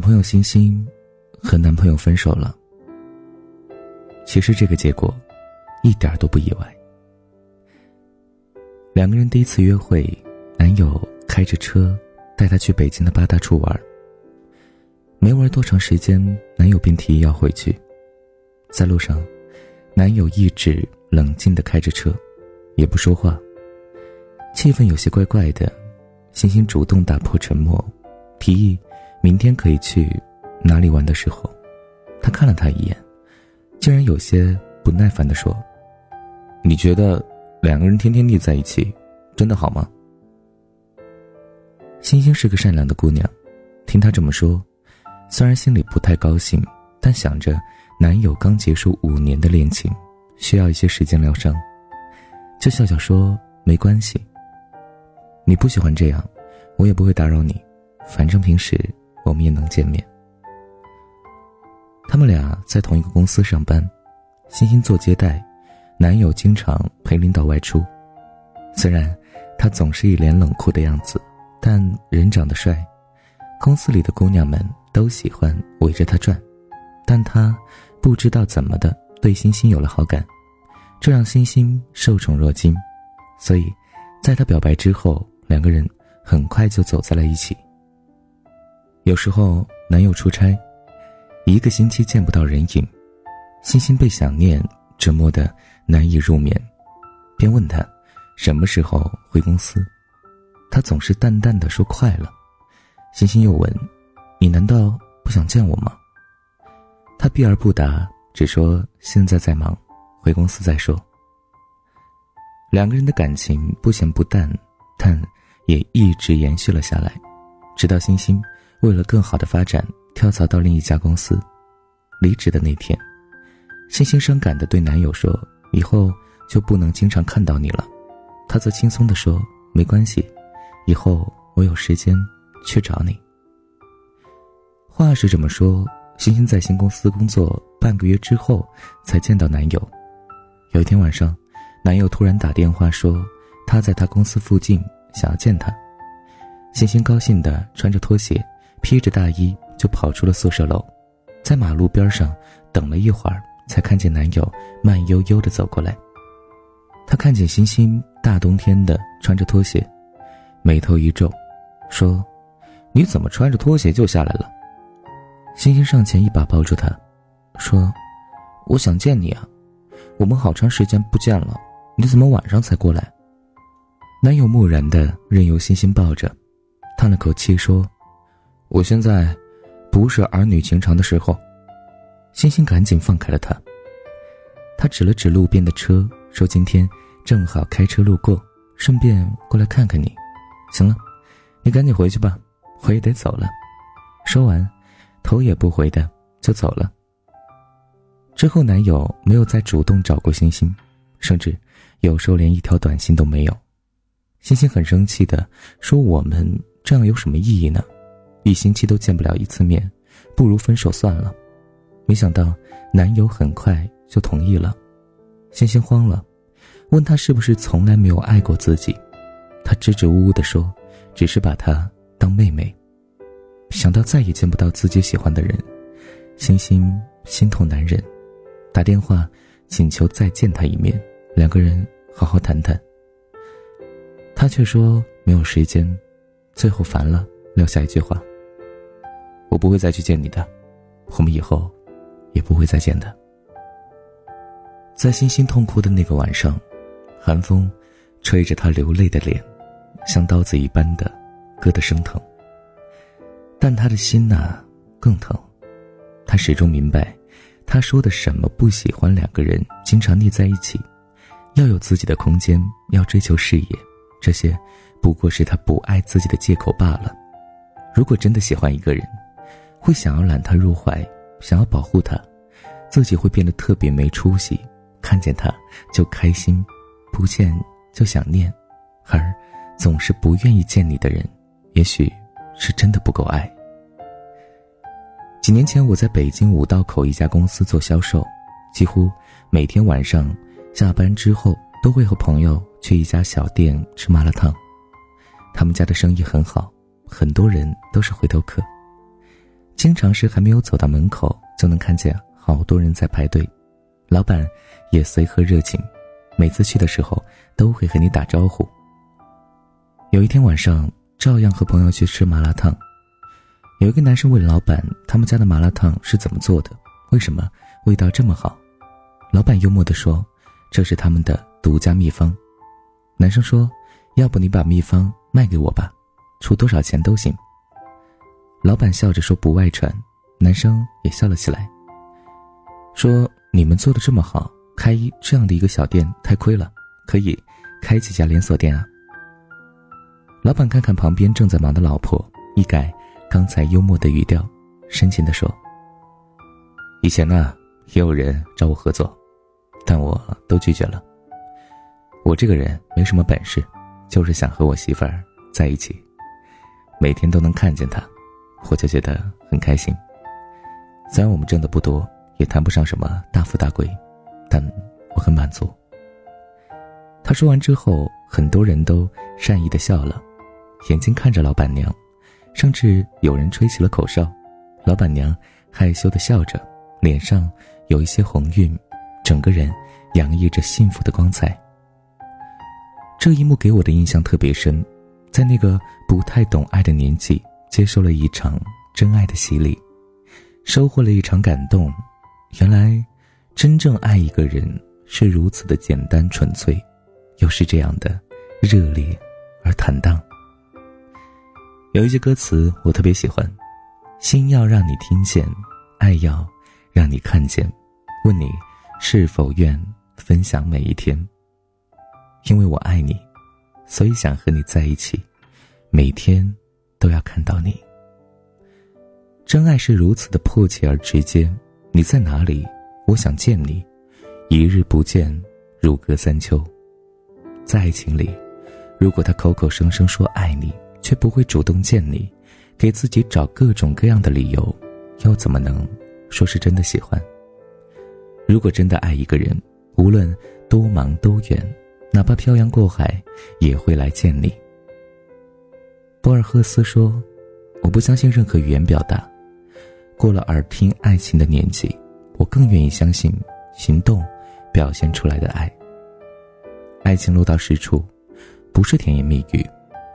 朋友星星和男朋友分手了。其实这个结果一点都不意外。两个人第一次约会，男友开着车带她去北京的八大处玩。没玩多长时间，男友便提议要回去。在路上，男友一直冷静的开着车，也不说话。气氛有些怪怪的，星星主动打破沉默，提议明天可以去哪里玩的时候，他看了他一眼，竟然有些不耐烦的说：“你觉得两个人天天腻在一起，真的好吗？”星星是个善良的姑娘，听他这么说，虽然心里不太高兴，但想着男友刚结束五年的恋情，需要一些时间疗伤，就笑笑说：“没关系。”你不喜欢这样，我也不会打扰你，反正平时我们也能见面。他们俩在同一个公司上班，欣欣做接待，男友经常陪领导外出。虽然他总是一脸冷酷的样子，但人长得帅，公司里的姑娘们都喜欢围着他转。但他不知道怎么的对星星有了好感，这让星星受宠若惊，所以，在他表白之后。两个人很快就走在了一起。有时候男友出差，一个星期见不到人影，欣欣被想念折磨的难以入眠，便问他什么时候回公司。他总是淡淡的说快了。星星又问：“你难道不想见我吗？”他避而不答，只说现在在忙，回公司再说。两个人的感情不咸不淡，但。也一直延续了下来，直到星星为了更好的发展跳槽到另一家公司，离职的那天，星星伤感的对男友说：“以后就不能经常看到你了。”他则轻松的说：“没关系，以后我有时间去找你。”话是这么说，星星在新公司工作半个月之后才见到男友。有一天晚上，男友突然打电话说他在他公司附近。想要见他，星星高兴的穿着拖鞋，披着大衣就跑出了宿舍楼，在马路边上等了一会儿，才看见男友慢悠悠的走过来。他看见星星大冬天的穿着拖鞋，眉头一皱，说：“你怎么穿着拖鞋就下来了？”星星上前一把抱住他，说：“我想见你啊，我们好长时间不见了，你怎么晚上才过来？”男友木然的任由星星抱着，叹了口气说：“我现在不是儿女情长的时候。”星星赶紧放开了他。他指了指路边的车，说：“今天正好开车路过，顺便过来看看你。”行了，你赶紧回去吧，我也得走了。说完，头也不回的就走了。之后，男友没有再主动找过星星，甚至有时候连一条短信都没有。星星很生气的说：“我们这样有什么意义呢？一星期都见不了一次面，不如分手算了。”没想到男友很快就同意了。星星慌了，问他是不是从来没有爱过自己。他支支吾吾的说：“只是把她当妹妹。”想到再也见不到自己喜欢的人，星星心痛难忍，打电话请求再见他一面，两个人好好谈谈。他却说没有时间，最后烦了，撂下一句话：“我不会再去见你的，我们以后也不会再见的。”在星星痛哭的那个晚上，寒风吹着他流泪的脸，像刀子一般的割得生疼。但他的心呐更疼，他始终明白，他说的什么不喜欢两个人经常腻在一起，要有自己的空间，要追求事业。这些不过是他不爱自己的借口罢了。如果真的喜欢一个人，会想要揽他入怀，想要保护他，自己会变得特别没出息。看见他就开心，不见就想念，而总是不愿意见你的人，也许是真的不够爱。几年前，我在北京五道口一家公司做销售，几乎每天晚上下班之后。都会和朋友去一家小店吃麻辣烫，他们家的生意很好，很多人都是回头客。经常是还没有走到门口，就能看见好多人在排队，老板也随和热情，每次去的时候都会和你打招呼。有一天晚上，照样和朋友去吃麻辣烫，有一个男生问老板，他们家的麻辣烫是怎么做的，为什么味道这么好？老板幽默地说：“这是他们的独家秘方。”男生说：“要不你把秘方卖给我吧，出多少钱都行。”老板笑着说：“不外传。”男生也笑了起来，说：“你们做的这么好，开这样的一个小店太亏了，可以开几家连锁店啊。”老板看看旁边正在忙的老婆，一改刚才幽默的语调，深情地说：“以前呢，也有人找我合作，但我都拒绝了。我这个人没什么本事，就是想和我媳妇儿在一起，每天都能看见她。”我就觉得很开心。虽然我们挣的不多，也谈不上什么大富大贵，但我很满足。他说完之后，很多人都善意的笑了，眼睛看着老板娘，甚至有人吹起了口哨。老板娘害羞的笑着，脸上有一些红晕，整个人洋溢着幸福的光彩。这一幕给我的印象特别深，在那个不太懂爱的年纪。接受了一场真爱的洗礼，收获了一场感动。原来，真正爱一个人是如此的简单纯粹，又是这样的热烈而坦荡。有一句歌词我特别喜欢：“心要让你听见，爱要让你看见。问你是否愿分享每一天？因为我爱你，所以想和你在一起，每天。”都要看到你。真爱是如此的迫切而直接。你在哪里？我想见你。一日不见，如隔三秋。在爱情里，如果他口口声声说爱你，却不会主动见你，给自己找各种各样的理由，又怎么能说是真的喜欢？如果真的爱一个人，无论多忙多远，哪怕漂洋过海，也会来见你。博尔赫斯说：“我不相信任何语言表达。过了耳听爱情的年纪，我更愿意相信行动表现出来的爱。爱情落到实处，不是甜言蜜语，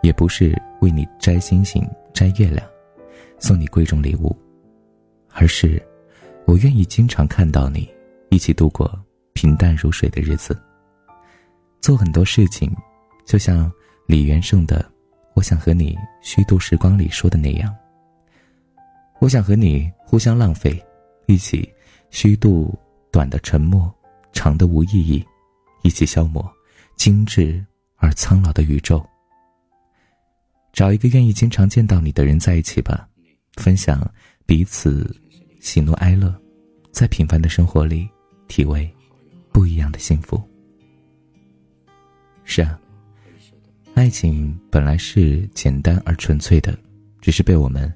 也不是为你摘星星、摘月亮，送你贵重礼物，而是我愿意经常看到你，一起度过平淡如水的日子，做很多事情，就像李元胜的。”我想和你虚度时光里说的那样。我想和你互相浪费，一起虚度短的沉默，长的无意义，一起消磨精致而苍老的宇宙。找一个愿意经常见到你的人在一起吧，分享彼此喜怒哀乐，在平凡的生活里体味不一样的幸福。是啊。爱情本来是简单而纯粹的，只是被我们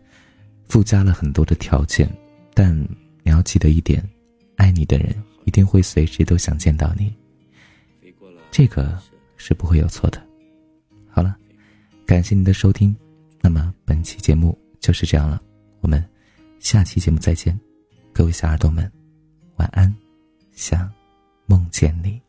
附加了很多的条件。但你要记得一点，爱你的人一定会随时都想见到你，这个是不会有错的。好了，感谢您的收听，那么本期节目就是这样了，我们下期节目再见，各位小耳朵们，晚安，想梦见你。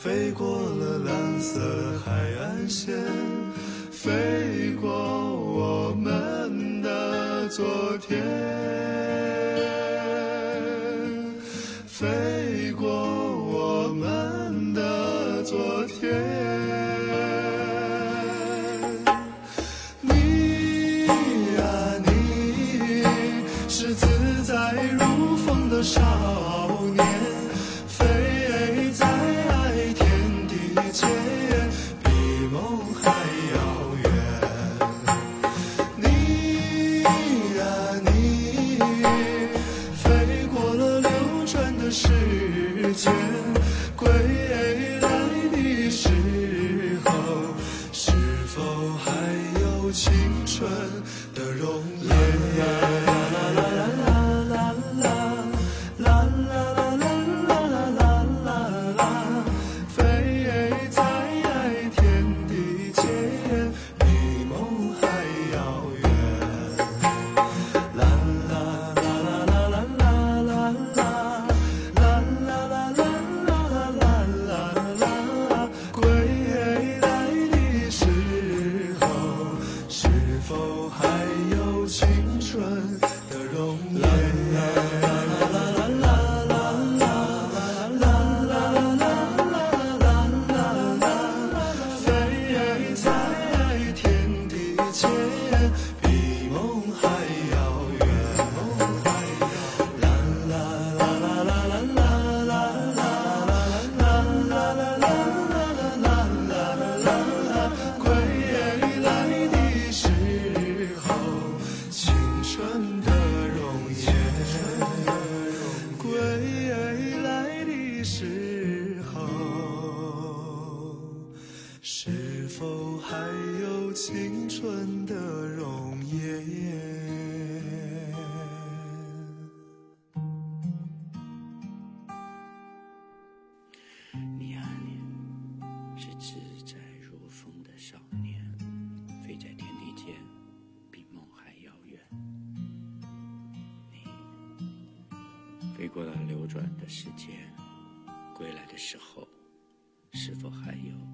飞过了蓝色海岸线，飞过我们的昨天，飞过了流转的时间，归来的时候，是否还有？